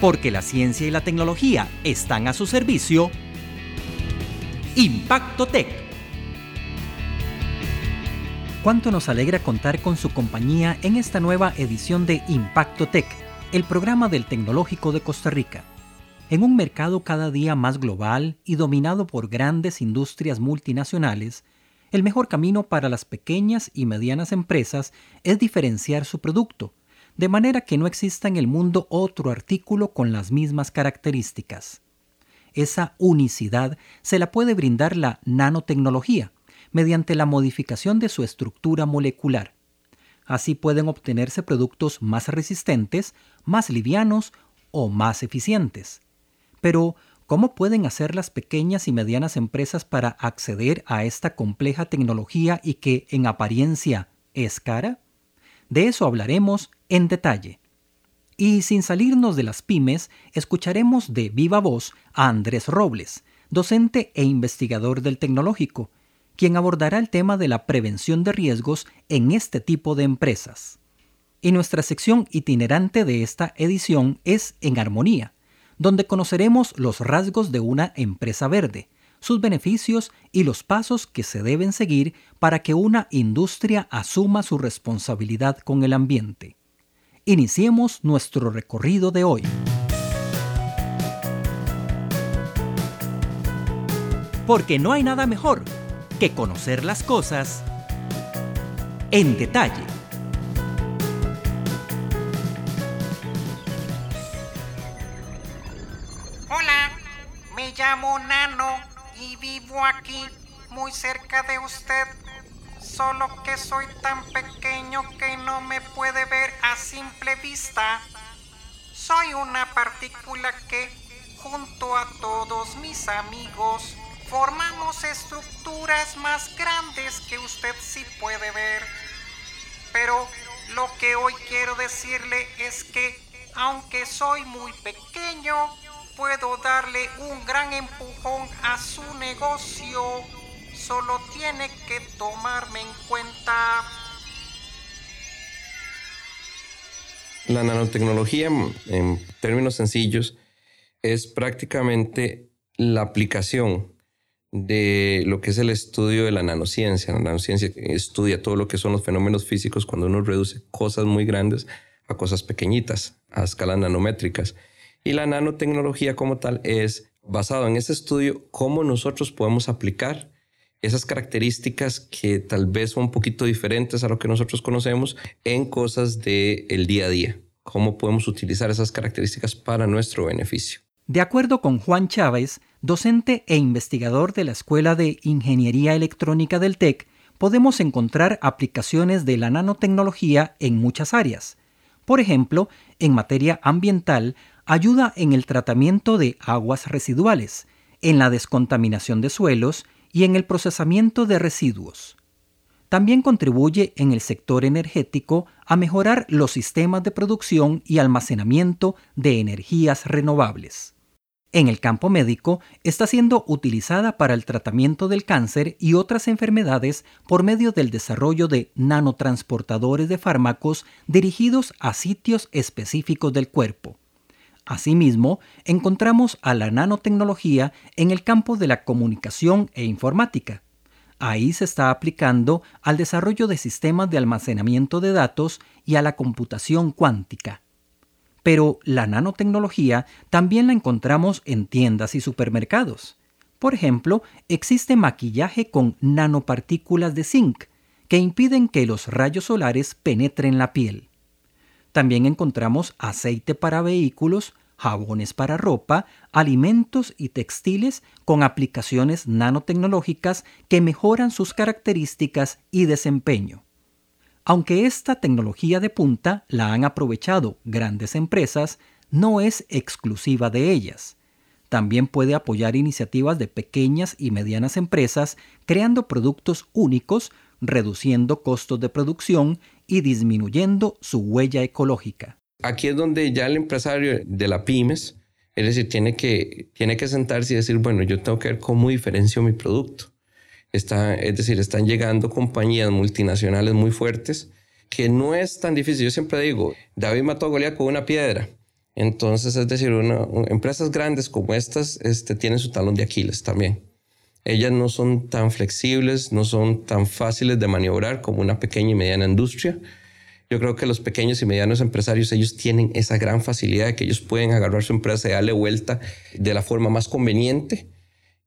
Porque la ciencia y la tecnología están a su servicio. Impacto Tech. Cuánto nos alegra contar con su compañía en esta nueva edición de Impacto Tech, el programa del Tecnológico de Costa Rica. En un mercado cada día más global y dominado por grandes industrias multinacionales, el mejor camino para las pequeñas y medianas empresas es diferenciar su producto, de manera que no exista en el mundo otro artículo con las mismas características. Esa unicidad se la puede brindar la nanotecnología, mediante la modificación de su estructura molecular. Así pueden obtenerse productos más resistentes, más livianos o más eficientes. Pero, ¿cómo pueden hacer las pequeñas y medianas empresas para acceder a esta compleja tecnología y que en apariencia es cara? De eso hablaremos en detalle. Y sin salirnos de las pymes, escucharemos de viva voz a Andrés Robles, docente e investigador del tecnológico, quien abordará el tema de la prevención de riesgos en este tipo de empresas. Y nuestra sección itinerante de esta edición es En Armonía, donde conoceremos los rasgos de una empresa verde, sus beneficios y los pasos que se deben seguir para que una industria asuma su responsabilidad con el ambiente. Iniciemos nuestro recorrido de hoy. Porque no hay nada mejor que conocer las cosas en detalle. Hola, me llamo Nano y vivo aquí, muy cerca de usted. Solo que soy tan pequeño que no me puede ver a simple vista. Soy una partícula que, junto a todos mis amigos, formamos estructuras más grandes que usted sí puede ver. Pero lo que hoy quiero decirle es que, aunque soy muy pequeño, puedo darle un gran empujón a su negocio. Solo tiene que tomarme en cuenta. La nanotecnología, en términos sencillos, es prácticamente la aplicación de lo que es el estudio de la nanociencia. La nanociencia estudia todo lo que son los fenómenos físicos cuando uno reduce cosas muy grandes a cosas pequeñitas, a escalas nanométricas. Y la nanotecnología como tal es basado en ese estudio cómo nosotros podemos aplicar esas características que tal vez son un poquito diferentes a lo que nosotros conocemos en cosas del día a día. Cómo podemos utilizar esas características para nuestro beneficio. De acuerdo con Juan Chávez, docente e investigador de la Escuela de Ingeniería Electrónica del TEC, podemos encontrar aplicaciones de la nanotecnología en muchas áreas. Por ejemplo, en materia ambiental, ayuda en el tratamiento de aguas residuales, en la descontaminación de suelos y en el procesamiento de residuos. También contribuye en el sector energético a mejorar los sistemas de producción y almacenamiento de energías renovables. En el campo médico está siendo utilizada para el tratamiento del cáncer y otras enfermedades por medio del desarrollo de nanotransportadores de fármacos dirigidos a sitios específicos del cuerpo. Asimismo, encontramos a la nanotecnología en el campo de la comunicación e informática. Ahí se está aplicando al desarrollo de sistemas de almacenamiento de datos y a la computación cuántica. Pero la nanotecnología también la encontramos en tiendas y supermercados. Por ejemplo, existe maquillaje con nanopartículas de zinc que impiden que los rayos solares penetren la piel. También encontramos aceite para vehículos, jabones para ropa, alimentos y textiles con aplicaciones nanotecnológicas que mejoran sus características y desempeño. Aunque esta tecnología de punta la han aprovechado grandes empresas, no es exclusiva de ellas. También puede apoyar iniciativas de pequeñas y medianas empresas creando productos únicos, reduciendo costos de producción y disminuyendo su huella ecológica. Aquí es donde ya el empresario de la pymes, es decir, tiene que, tiene que sentarse y decir, bueno, yo tengo que ver cómo diferencio mi producto. Está, es decir, están llegando compañías multinacionales muy fuertes que no es tan difícil. Yo siempre digo, David mató a Goliat con una piedra. Entonces, es decir, empresas grandes como estas este, tienen su talón de Aquiles también. Ellas no son tan flexibles, no son tan fáciles de maniobrar como una pequeña y mediana industria. Yo creo que los pequeños y medianos empresarios, ellos tienen esa gran facilidad de que ellos pueden agarrar su empresa y darle vuelta de la forma más conveniente.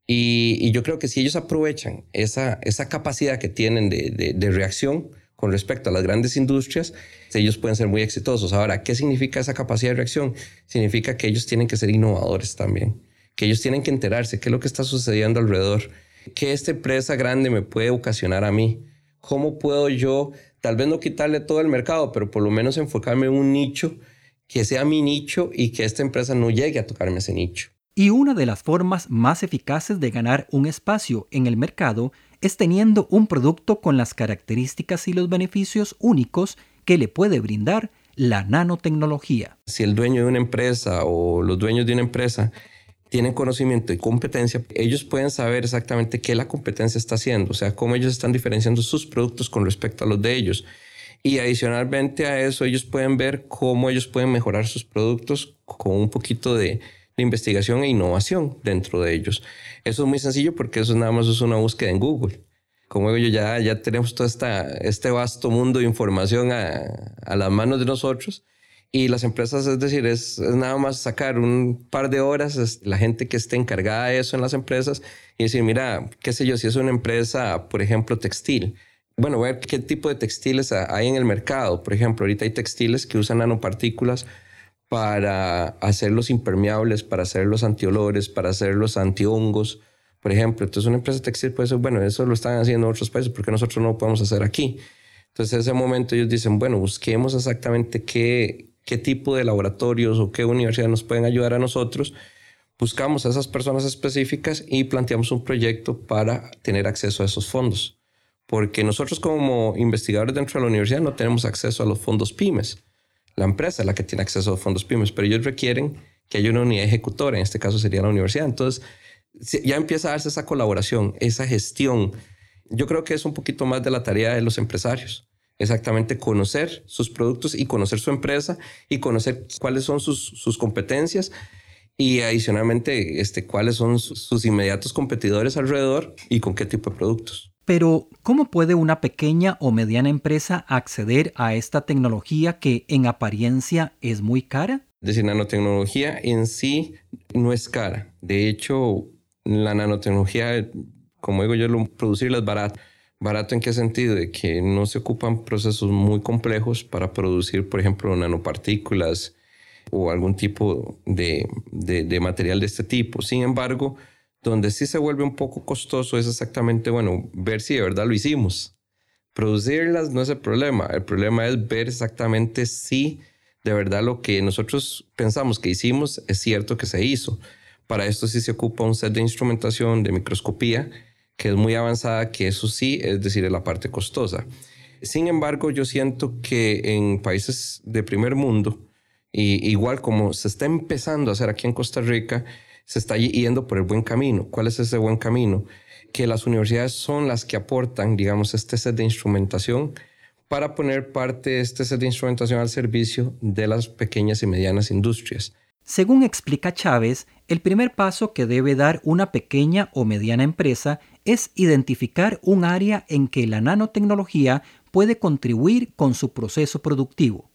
Y, yo creo que si ellos aprovechan esa, esa capacidad que tienen de, de reacción con respecto a las grandes industrias, ellos pueden ser muy exitosos. Ahora, ¿qué significa esa capacidad de reacción? Significa que ellos tienen que ser innovadores también, que ellos tienen que enterarse qué es lo que está sucediendo alrededor, qué esta empresa grande me puede ocasionar a mí, cómo puedo yo tal vez no quitarle todo el mercado, pero por lo menos enfocarme en un nicho que sea mi nicho y que esta empresa no llegue a tocarme ese nicho. Y una de las formas más eficaces de ganar un espacio en el mercado es teniendo un producto con las características y los beneficios únicos que le puede brindar la nanotecnología. Si el dueño de una empresa o los dueños de una empresa tienen conocimiento y competencia, ellos pueden saber exactamente qué la competencia está haciendo, o sea, cómo ellos están diferenciando sus productos con respecto a los de ellos. Y adicionalmente a eso, ellos pueden ver cómo ellos pueden mejorar sus productos con un poquito de, investigación e innovación dentro de ellos. Eso es muy sencillo porque eso nada más es una búsqueda en Google. Como digo yo, ya, ya tenemos todo esta, este vasto mundo de información a, a las manos de nosotros y las empresas, es decir, es, nada más sacar un par de horas, la gente que esté encargada de eso en las empresas y decir, mira, qué sé yo, si es una empresa, por ejemplo, textil, bueno, ver qué tipo de textiles hay en el mercado. Por ejemplo, ahorita hay textiles que usan nanopartículas para hacerlos impermeables, para hacerlos antiolores, para hacerlos antihongos, por ejemplo. Entonces, una empresa textil puede ser, bueno, eso lo están haciendo en otros países, porque nosotros no lo podemos hacer aquí? Entonces, en ese momento ellos dicen, bueno, busquemos exactamente qué, qué tipo de laboratorios o qué universidades nos pueden ayudar a nosotros. Buscamos a esas personas específicas y planteamos un proyecto para tener acceso a esos fondos. Porque nosotros como investigadores dentro de la universidad no tenemos acceso a los fondos pymes. La empresa es la que tiene acceso a los fondos pymes, pero ellos requieren que haya una unidad ejecutora, en este caso sería la universidad. Entonces, ya empieza a darse esa colaboración, esa gestión. Yo creo que es un poquito más de la tarea de los empresarios exactamente conocer sus productos y conocer su empresa y conocer cuáles son sus, sus competencias y adicionalmente este, cuáles son sus, inmediatos competidores alrededor y con qué tipo de productos. Pero, ¿cómo puede una pequeña o mediana empresa acceder a esta tecnología que en apariencia es muy cara? Es decir, nanotecnología en sí no es cara. De hecho, la nanotecnología, como digo yo, producirla es barato. ¿Barato en qué sentido? De que no se ocupan procesos muy complejos para producir, por ejemplo, nanopartículas o algún tipo de, de, material de este tipo. Sin embargo, donde sí se vuelve un poco costoso es exactamente, bueno, ver si de verdad lo hicimos. Producirlas no es el problema, el problema es ver exactamente si de verdad lo que nosotros pensamos que hicimos es cierto que se hizo. Para esto sí se ocupa un set de instrumentación de microscopía que es muy avanzada, que eso sí, es decir, es la parte costosa. Sin embargo, yo siento que en países de primer mundo, y igual como se está empezando a hacer aquí en Costa Rica, se está yendo por el buen camino. ¿Cuál es ese buen camino? Que las universidades son las que aportan, digamos, este set de instrumentación para poner parte de este set de instrumentación al servicio de las pequeñas y medianas industrias. Según explica Chávez, el primer paso que debe dar una pequeña o mediana empresa es identificar un área en que la nanotecnología puede contribuir con su proceso productivo.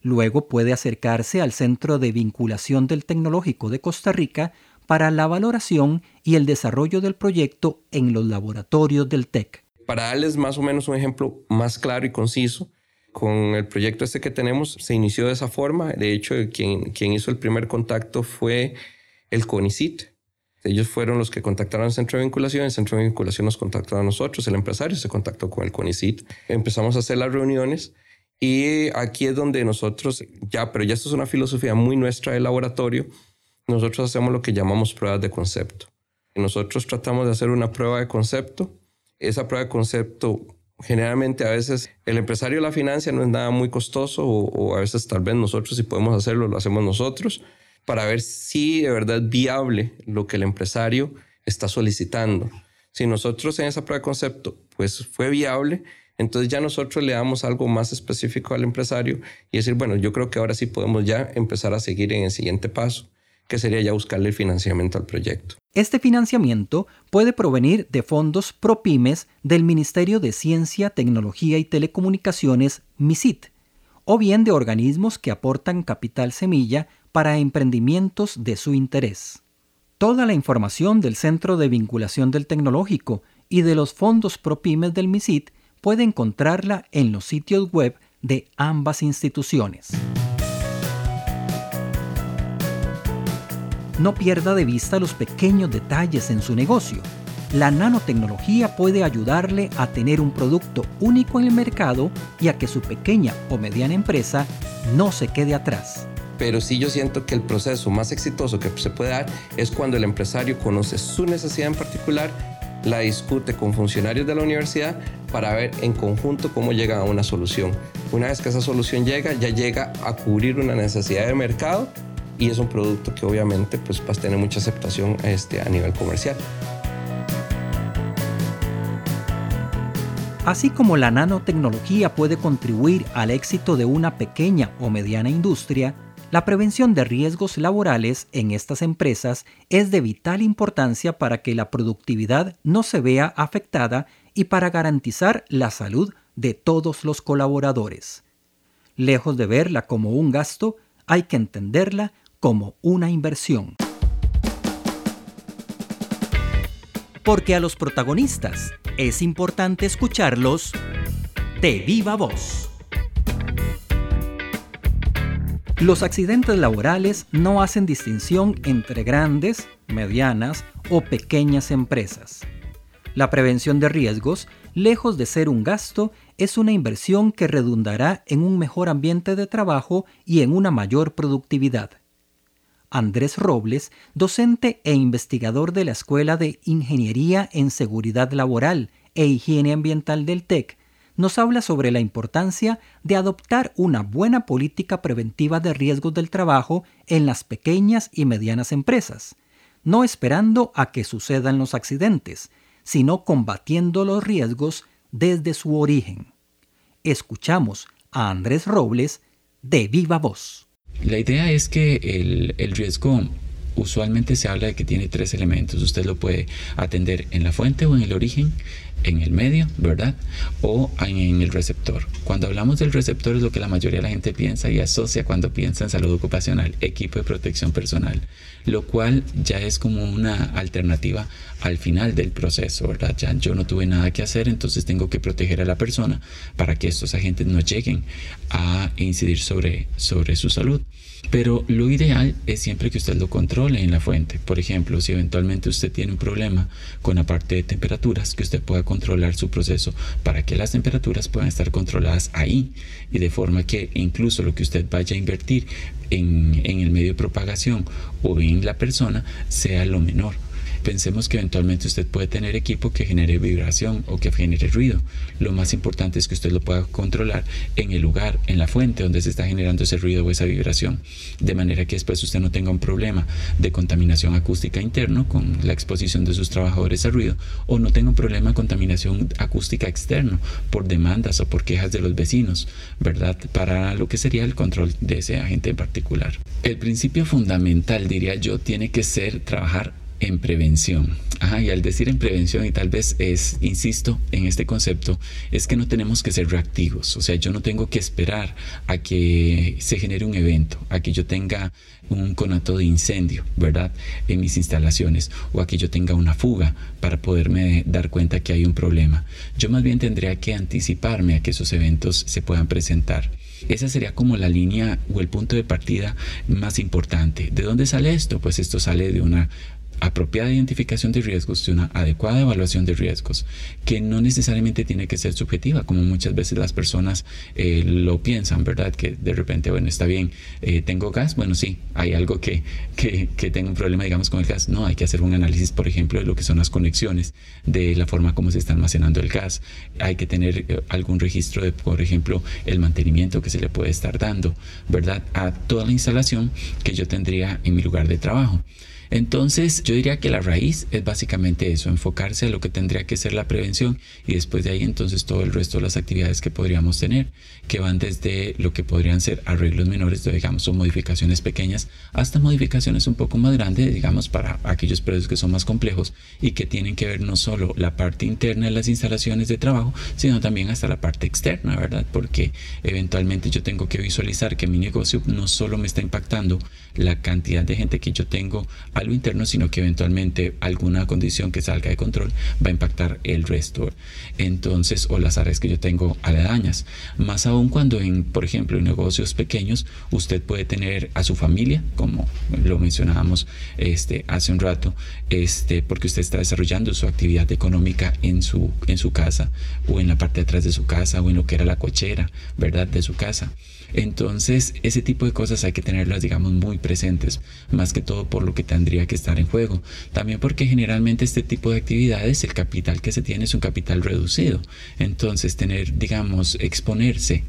Luego puede acercarse al Centro de Vinculación del Tecnológico de Costa Rica para la valoración y el desarrollo del proyecto en los laboratorios del TEC. Para darles más o menos un ejemplo más claro y conciso, con el proyecto este que tenemos se inició de esa forma. De hecho, quien, quien hizo el primer contacto fue el CONICIT, ellos fueron los que contactaron al centro de vinculación, el centro de vinculación nos contactó a nosotros, el empresario se contactó con el CONICIT, empezamos a hacer las reuniones y aquí es donde nosotros, ya, pero ya esto es una filosofía muy nuestra del laboratorio, nosotros hacemos lo que llamamos pruebas de concepto. Nosotros tratamos de hacer una prueba de concepto. Esa prueba de concepto, generalmente a veces el empresario la financia, no es nada muy costoso o a veces tal vez nosotros si podemos hacerlo, lo hacemos nosotros para ver si de verdad es viable lo que el empresario está solicitando. Si nosotros en esa prueba de concepto pues fue viable, Entonces ya nosotros le damos algo más específico al empresario y decir, bueno, yo creo que ahora sí podemos ya empezar a seguir en el siguiente paso, que sería ya buscarle el financiamiento al proyecto. Este financiamiento puede provenir de fondos ProPymes del Ministerio de Ciencia, Tecnología y Telecomunicaciones, MISIT, o bien de organismos que aportan capital semilla para emprendimientos de su interés. Toda la información del Centro de Vinculación del Tecnológico y de los fondos ProPymes del MISIT puede encontrarla en los sitios web de ambas instituciones. No pierda de vista los pequeños detalles en su negocio. La nanotecnología puede ayudarle a tener un producto único en el mercado y a que su pequeña o mediana empresa no se quede atrás. Pero sí yo siento que el proceso más exitoso que se puede dar es cuando el empresario conoce su necesidad en particular la discute con funcionarios de la universidad para ver en conjunto cómo llega a una solución. Una vez que esa solución llega, ya llega a cubrir una necesidad de mercado y es un producto que obviamente pues, va a tener mucha aceptación este, a nivel comercial. Así como la nanotecnología puede contribuir al éxito de una pequeña o mediana industria, la prevención de riesgos laborales en estas empresas es de vital importancia para que la productividad no se vea afectada y para garantizar la salud de todos los colaboradores. Lejos de verla como un gasto, hay que entenderla como una inversión. Porque a los protagonistas es importante escucharlos de viva voz. Los accidentes laborales no hacen distinción entre grandes, medianas o pequeñas empresas. La prevención de riesgos, lejos de ser un gasto, es una inversión que redundará en un mejor ambiente de trabajo y en una mayor productividad. Andrés Robles, docente e investigador de la Escuela de Ingeniería en Seguridad Laboral e Higiene Ambiental del TEC, nos habla sobre la importancia de adoptar una buena política preventiva de riesgos del trabajo en las pequeñas y medianas empresas, no esperando a que sucedan los accidentes, sino combatiendo los riesgos desde su origen. Escuchamos a Andrés Robles de Viva Voz. La idea es que el, el riesgo usualmente se habla de que tiene tres elementos. Usted lo puede atender en la fuente o en el origen, en el medio, ¿verdad? O en el receptor. Cuando hablamos del receptor es lo que la mayoría de la gente piensa y asocia cuando piensa en salud ocupacional, equipo de protección personal, lo cual ya es como una alternativa al final del proceso, ¿verdad? Ya yo no tuve nada que hacer, entonces tengo que proteger a la persona para que estos agentes no lleguen a incidir sobre, sobre su salud. Pero lo ideal es siempre que usted lo controle en la fuente. Por ejemplo, si eventualmente usted tiene un problema con la parte de temperaturas, que usted pueda controlar su proceso para que las temperaturas puedan estar controladas ahí y de forma que incluso lo que usted vaya a invertir en, el medio de propagación o en la persona sea lo menor Pensemos que eventualmente usted puede tener equipo que genere vibración o que genere ruido. Lo más importante es que usted lo pueda controlar en el lugar, en la fuente donde se está generando ese ruido o esa vibración, de manera que después usted no tenga un problema de contaminación acústica interno con la exposición de sus trabajadores a ruido o no tenga un problema de contaminación acústica externo por demandas o por quejas de los vecinos, ¿verdad? Para lo que sería el control de ese agente en particular. El principio fundamental, diría yo, tiene que ser trabajar en prevención. y al decir en prevención, y tal vez es, insisto en este concepto, es que no tenemos que ser reactivos. O sea, yo no tengo que esperar a que se genere un evento, a que yo tenga un conato de incendio, ¿verdad? En mis instalaciones, o a que yo tenga una fuga para poderme dar cuenta que hay un problema. Yo más bien tendría que anticiparme a que esos eventos se puedan presentar. Esa sería como la línea o el punto de partida más importante. ¿De dónde sale esto? Pues esto sale de una apropiada identificación de riesgos, de una adecuada evaluación de riesgos, que no necesariamente tiene que ser subjetiva, como muchas veces las personas eh, lo piensan, ¿verdad? Que de repente, bueno, está bien, eh, tengo gas, bueno, sí, hay algo que, que, que tengo un problema, digamos, con el gas. No, hay que hacer un análisis, por ejemplo, de lo que son las conexiones, de la forma como se está almacenando el gas. Hay que tener eh, algún registro de, por ejemplo, el mantenimiento que se le puede estar dando, ¿verdad? A toda la instalación que yo tendría en mi lugar de trabajo. Entonces, yo diría que la raíz es básicamente eso, enfocarse a lo que tendría que ser la prevención y después de ahí entonces todo el resto de las actividades que podríamos tener, que van desde lo que podrían ser arreglos menores, digamos, o modificaciones pequeñas, hasta modificaciones un poco más grandes, digamos, para aquellos precios que son más complejos y que tienen que ver no solo la parte interna de las instalaciones de trabajo, sino también hasta la parte externa, ¿verdad? Porque eventualmente yo tengo que visualizar que mi negocio no solo me está impactando la cantidad de gente que yo tengo a lo interno, sino que eventualmente alguna condición que salga de control va a impactar el resto. Entonces, o las áreas que yo tengo aledañas. Más aún cuando en, por ejemplo, en negocios pequeños, usted puede tener a su familia, como lo mencionábamos este, hace un rato, este, porque usted está desarrollando su actividad económica en su, en su casa o en la parte de atrás de su casa o en lo que era la cochera, ¿verdad? De su casa. Entonces, ese tipo de cosas hay que tenerlas, digamos, muy presentes, más que todo por lo que tendría que estar en juego. También porque generalmente este tipo de actividades, el capital que se tiene es un capital reducido. Entonces, tener, digamos, exponerse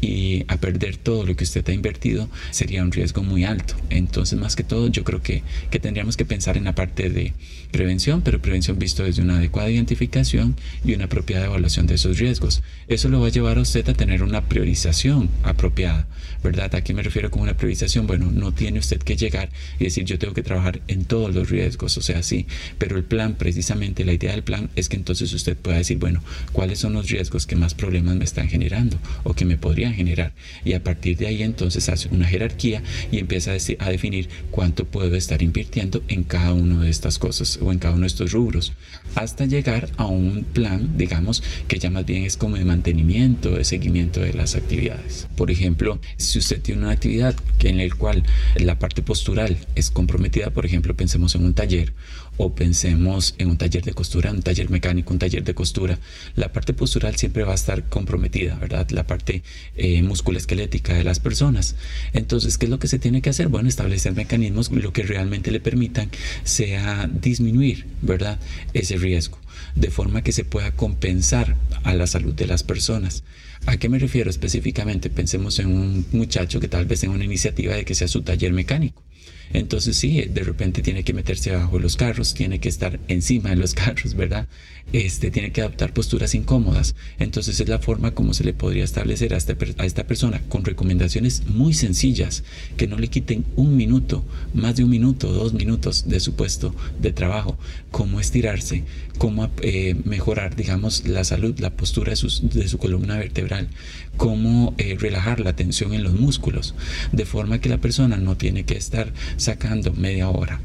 y a perder todo lo que usted ha invertido sería un riesgo muy alto. Entonces, más que todo, yo creo que, que tendríamos que pensar en la parte de prevención, pero prevención visto desde una adecuada identificación y una apropiada evaluación de esos riesgos. Eso lo va a llevar a usted a tener una priorización apropiada, ¿verdad? ¿A qué me refiero con una priorización? Bueno, no tiene usted que llegar y decir yo tengo que trabajar en todos los riesgos, o sea, sí, pero el plan, precisamente la idea del plan es que entonces usted pueda decir, bueno, ¿cuáles son los riesgos que más problemas me están generando o que me podrían generar? Y a partir de ahí entonces hace una jerarquía y empieza a, a definir cuánto puedo estar invirtiendo en cada una de estas cosas o en cada uno de estos rubros, hasta llegar a un plan, digamos, que ya más bien es como de mantenimiento, de seguimiento de las actividades. Por ejemplo, si usted tiene una actividad en la cual la parte postural es comprometida, por ejemplo, pensemos en un taller o pensemos en un taller de costura, un taller mecánico, un taller de costura, la parte postural siempre va a estar comprometida, ¿verdad? La parte eh, musculoesquelética de las personas. Entonces, ¿qué es lo que se tiene que hacer? Bueno, establecer mecanismos lo que realmente le permitan sea disminuir, ¿verdad? Ese riesgo, de forma que se pueda compensar a la salud de las personas. ¿A qué me refiero específicamente? Pensemos en un muchacho que tal vez tenga una iniciativa de que sea su taller mecánico. Entonces sí, de repente tiene que meterse abajo de los carros, tiene que estar encima de los carros, ¿verdad? Este, tiene que adoptar posturas incómodas. Entonces es la forma como se le podría establecer a esta, a esta persona con recomendaciones muy sencillas que no le quiten un minuto, más de un minuto, dos minutos de su puesto de trabajo, cómo estirarse, cómo eh, mejorar, digamos, la salud, la postura de, de su columna vertebral, cómo eh, relajar la tensión en los músculos, de forma que la persona no tiene que estar sacando media hora,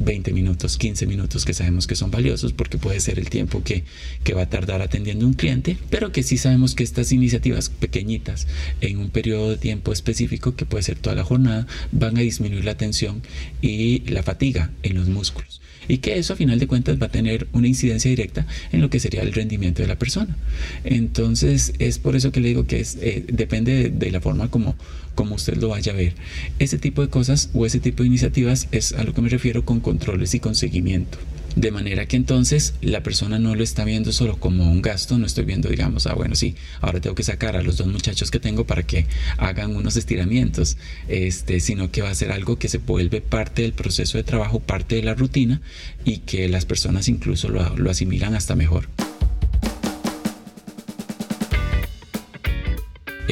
20 minutos, 15 minutos que sabemos que son valiosos porque puede ser el tiempo que, que va a tardar atendiendo un cliente, pero que sí sabemos que estas iniciativas pequeñitas en un periodo de tiempo específico, que puede ser toda la jornada, van a disminuir la tensión y la fatiga en los músculos y que eso a final de cuentas va a tener una incidencia directa en lo que sería el rendimiento de la persona. Entonces es por eso que le digo que es, eh, depende de, la forma como, como usted lo vaya a ver. Ese tipo de cosas o ese tipo de iniciativas es a lo que me refiero con controles y con seguimiento. De manera que entonces la persona no lo está viendo solo como un gasto, no estoy viendo, digamos, ah, bueno, sí, ahora tengo que sacar a los dos muchachos que tengo para que hagan unos estiramientos, este, sino que va a ser algo que se vuelve parte del proceso de trabajo, parte de la rutina y que las personas incluso lo, lo asimilan hasta mejor.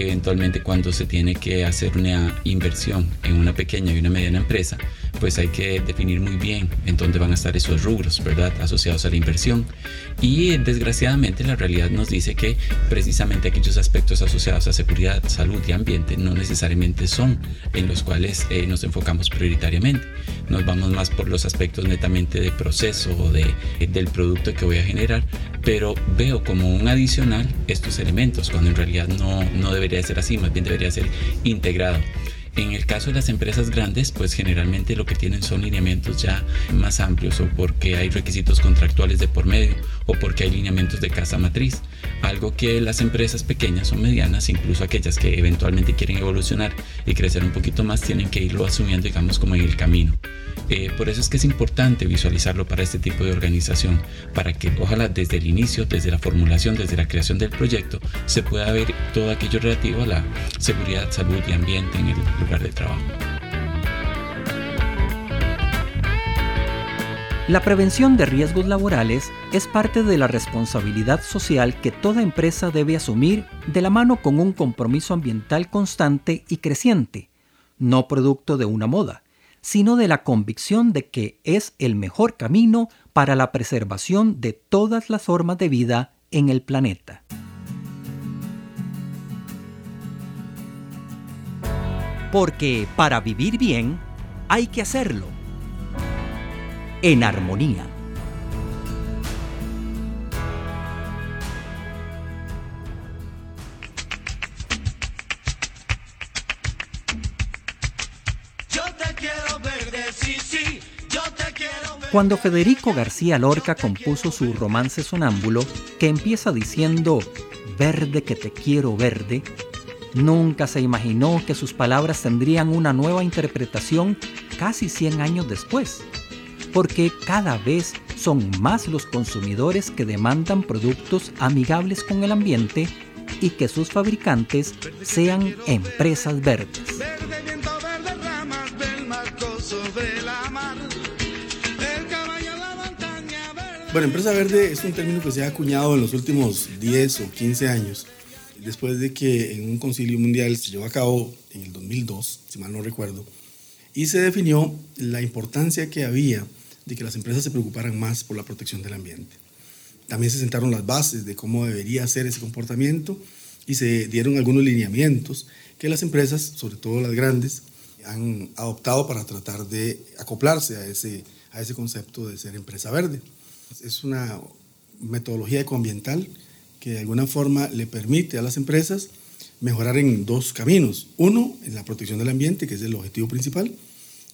Eventualmente cuando se tiene que hacer una inversión en una pequeña y una mediana empresa, pues hay que definir muy bien en dónde van a estar esos rubros, ¿verdad? Asociados a la inversión. Y desgraciadamente la realidad nos dice que precisamente aquellos aspectos asociados a seguridad, salud y ambiente no necesariamente son en los cuales eh, nos enfocamos prioritariamente. Nos vamos más por los aspectos netamente de proceso o de, del producto que voy a generar, pero veo como un adicional estos elementos, cuando en realidad no, no debería ser así, más bien debería ser integrado. En el caso de las empresas grandes, pues generalmente lo que tienen son lineamientos ya más amplios o porque hay requisitos contractuales de por medio o porque hay lineamientos de casa matriz. Algo que las empresas pequeñas o medianas, incluso aquellas que eventualmente quieren evolucionar y crecer un poquito más, tienen que irlo asumiendo, digamos, como en el camino. Eh, por eso es que es importante visualizarlo para este tipo de organización, para que ojalá desde el inicio, desde la formulación, desde la creación del proyecto, se pueda ver todo aquello relativo a la seguridad, salud y ambiente en el lugar de trabajo. La prevención de riesgos laborales es parte de la responsabilidad social que toda empresa debe asumir de la mano con un compromiso ambiental constante y creciente, no producto de una moda, sino de la convicción de que es el mejor camino para la preservación de todas las formas de vida en el planeta. Porque para vivir bien hay que hacerlo en armonía. Cuando Federico García Lorca compuso su romance sonámbulo, que empieza diciendo Verde que te quiero verde, nunca se imaginó que sus palabras tendrían una nueva interpretación casi 100 años después porque cada vez son más los consumidores que demandan productos amigables con el ambiente y que sus fabricantes sean empresas verdes. Bueno, empresa verde es un término que se ha acuñado en los últimos 10 o 15 años, después de que en un concilio mundial se llevó a cabo en el 2002, si mal no recuerdo, y se definió la importancia que había de que las empresas se preocuparan más por la protección del ambiente. También se sentaron las bases de cómo debería ser ese comportamiento y se dieron algunos lineamientos que las empresas, sobre todo las grandes, han adoptado para tratar de acoplarse a ese, a ese concepto de ser empresa verde. Es una metodología ecoambiental que de alguna forma le permite a las empresas mejorar en dos caminos. Uno, en la protección del ambiente, que es el objetivo principal,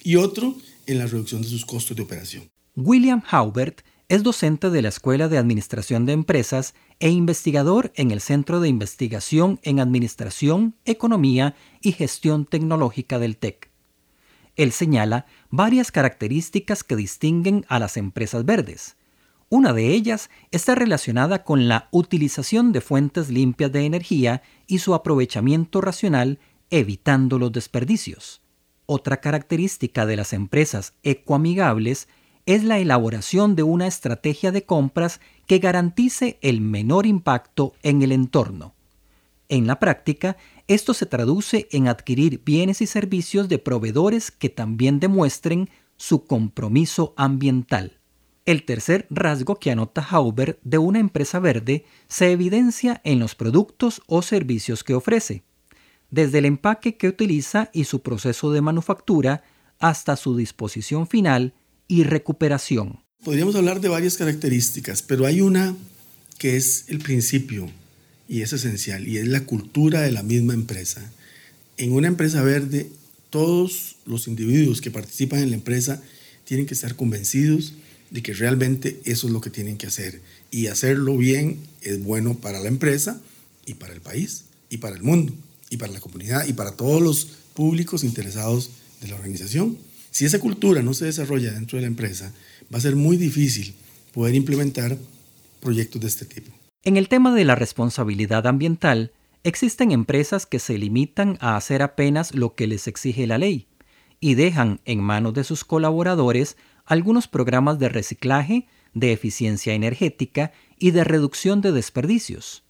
y otro, en la reducción de sus costos de operación. William Haubert es docente de la Escuela de Administración de Empresas e investigador en el Centro de Investigación en Administración, Economía y Gestión Tecnológica del TEC. Él señala varias características que distinguen a las empresas verdes. Una de ellas está relacionada con la utilización de fuentes limpias de energía y su aprovechamiento racional, evitando los desperdicios. Otra característica de las empresas ecoamigables es la elaboración de una estrategia de compras que garantice el menor impacto en el entorno. En la práctica, esto se traduce en adquirir bienes y servicios de proveedores que también demuestren su compromiso ambiental. El tercer rasgo que anota Hauber de una empresa verde se evidencia en los productos o servicios que ofrece desde el empaque que utiliza y su proceso de manufactura hasta su disposición final y recuperación. Podríamos hablar de varias características, pero hay una que es el principio y es esencial, y es la cultura de la misma empresa. En una empresa verde, todos los individuos que participan en la empresa tienen que estar convencidos de que realmente eso es lo que tienen que hacer. Y hacerlo bien es bueno para la empresa y para el país y para el mundo y para la comunidad y para todos los públicos interesados de la organización. Si esa cultura no se desarrolla dentro de la empresa, va a ser muy difícil poder implementar proyectos de este tipo. En el tema de la responsabilidad ambiental, existen empresas que se limitan a hacer apenas lo que les exige la ley y dejan en manos de sus colaboradores algunos programas de reciclaje, de eficiencia energética y de reducción de desperdicios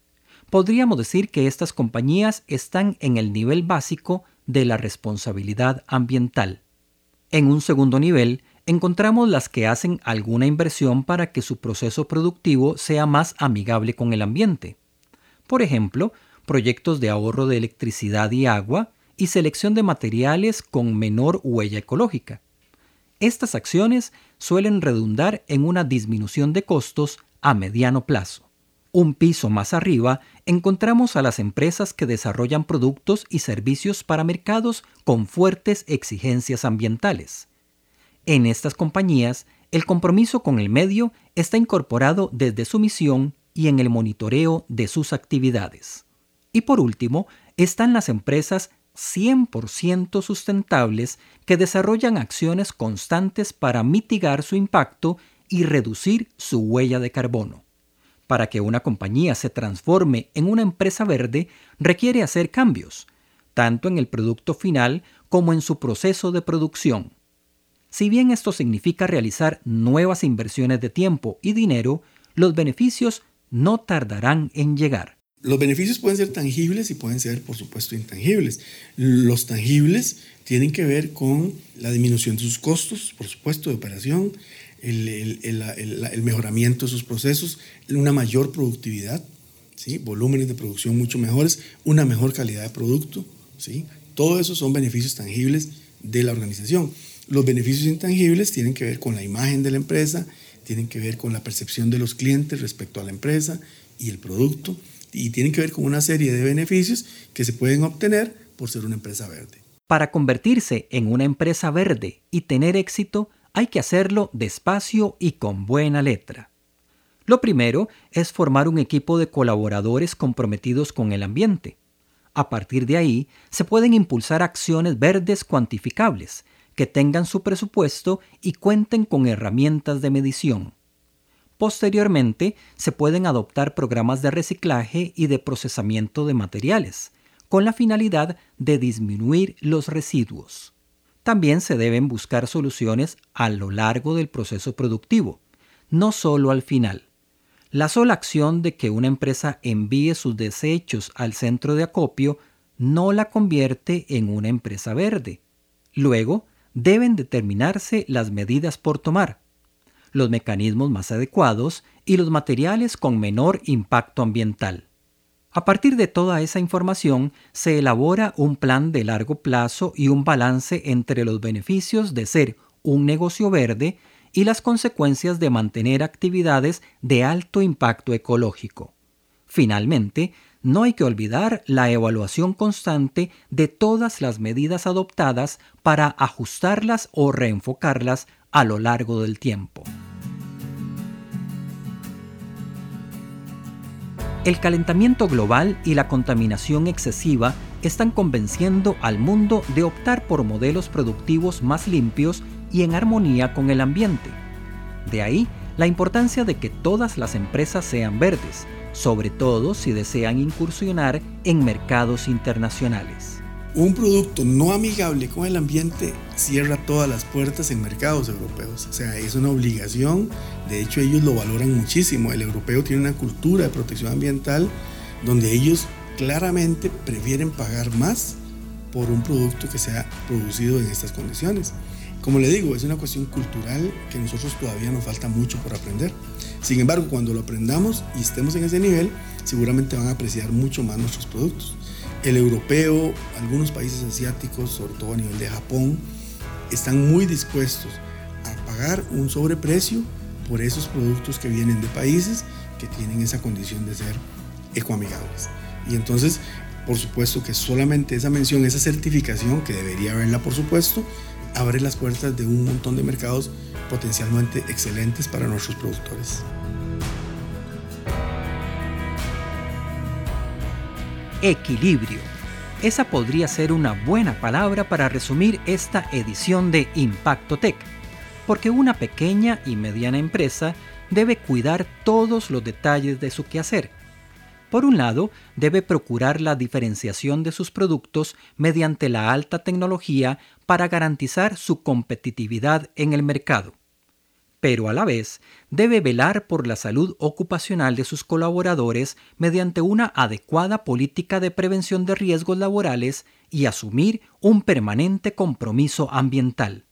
podríamos decir que estas compañías están en el nivel básico de la responsabilidad ambiental. En un segundo nivel, encontramos las que hacen alguna inversión para que su proceso productivo sea más amigable con el ambiente. Por ejemplo, proyectos de ahorro de electricidad y agua y selección de materiales con menor huella ecológica. Estas acciones suelen redundar en una disminución de costos a mediano plazo. Un piso más arriba encontramos a las empresas que desarrollan productos y servicios para mercados con fuertes exigencias ambientales. En estas compañías, el compromiso con el medio está incorporado desde su misión y en el monitoreo de sus actividades. Y por último, están las empresas 100% sustentables que desarrollan acciones constantes para mitigar su impacto y reducir su huella de carbono. Para que una compañía se transforme en una empresa verde requiere hacer cambios, tanto en el producto final como en su proceso de producción. Si bien esto significa realizar nuevas inversiones de tiempo y dinero, los beneficios no tardarán en llegar. Los beneficios pueden ser tangibles y pueden ser, por supuesto, intangibles. Los tangibles tienen que ver con la disminución de sus costos, por supuesto, de operación, el, mejoramiento de sus procesos, una mayor productividad, ¿sí? volúmenes de producción mucho mejores, una mejor calidad de producto. ¿sí? Todo eso son beneficios tangibles de la organización. Los beneficios intangibles tienen que ver con la imagen de la empresa, tienen que ver con la percepción de los clientes respecto a la empresa y el producto, y tienen que ver con una serie de beneficios que se pueden obtener por ser una empresa verde. Para convertirse en una empresa verde y tener éxito, hay que hacerlo despacio y con buena letra. Lo primero es formar un equipo de colaboradores comprometidos con el ambiente. A partir de ahí, se pueden impulsar acciones verdes cuantificables, que tengan su presupuesto y cuenten con herramientas de medición. Posteriormente, se pueden adoptar programas de reciclaje y de procesamiento de materiales, con la finalidad de disminuir los residuos. También se deben buscar soluciones a lo largo del proceso productivo, no solo al final. La sola acción de que una empresa envíe sus desechos al centro de acopio no la convierte en una empresa verde. Luego, deben determinarse las medidas por tomar, los mecanismos más adecuados y los materiales con menor impacto ambiental. A partir de toda esa información se elabora un plan de largo plazo y un balance entre los beneficios de ser un negocio verde y las consecuencias de mantener actividades de alto impacto ecológico. Finalmente, no hay que olvidar la evaluación constante de todas las medidas adoptadas para ajustarlas o reenfocarlas a lo largo del tiempo. El calentamiento global y la contaminación excesiva están convenciendo al mundo de optar por modelos productivos más limpios y en armonía con el ambiente. De ahí la importancia de que todas las empresas sean verdes, sobre todo si desean incursionar en mercados internacionales. Un producto no amigable con el ambiente cierra todas las puertas en mercados europeos. O sea, es una obligación. De hecho, ellos lo valoran muchísimo. El europeo tiene una cultura de protección ambiental donde ellos claramente prefieren pagar más por un producto que sea producido en estas condiciones. Como le digo, es una cuestión cultural que nosotros todavía nos falta mucho por aprender. Sin embargo, cuando lo aprendamos y estemos en ese nivel, seguramente van a apreciar mucho más nuestros productos el europeo, algunos países asiáticos, sobre todo a nivel de Japón, están muy dispuestos a pagar un sobreprecio por esos productos que vienen de países que tienen esa condición de ser ecoamigables. Y entonces, por supuesto que solamente esa mención, esa certificación, que debería haberla por supuesto, abre las puertas de un montón de mercados potencialmente excelentes para nuestros productores. Equilibrio. Esa podría ser una buena palabra para resumir esta edición de Impacto Tech, porque una pequeña y mediana empresa debe cuidar todos los detalles de su quehacer. Por un lado, debe procurar la diferenciación de sus productos mediante la alta tecnología para garantizar su competitividad en el mercado pero a la vez debe velar por la salud ocupacional de sus colaboradores mediante una adecuada política de prevención de riesgos laborales y asumir un permanente compromiso ambiental.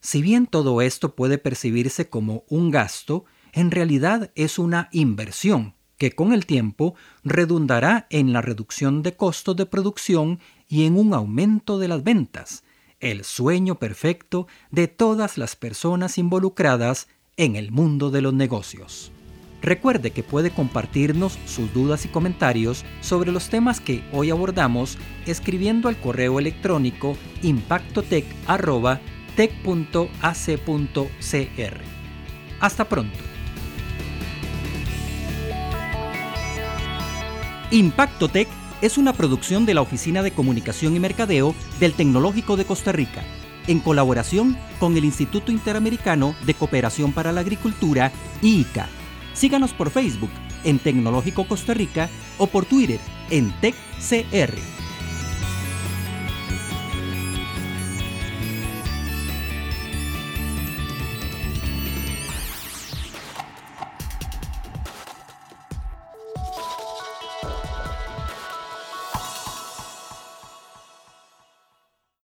Si bien todo esto puede percibirse como un gasto, en realidad es una inversión que con el tiempo redundará en la reducción de costos de producción y en un aumento de las ventas, el sueño perfecto de todas las personas involucradas en el mundo de los negocios. Recuerde que puede compartirnos sus dudas y comentarios sobre los temas que hoy abordamos escribiendo al correo electrónico impactotech.tech.ac.cr. Hasta pronto. Impacto Tech es una producción de la Oficina de Comunicación y Mercadeo del Tecnológico de Costa Rica, en colaboración con el Instituto Interamericano de Cooperación para la Agricultura, IICA. Síganos por Facebook en Tecnológico Costa Rica o por Twitter en TecCR.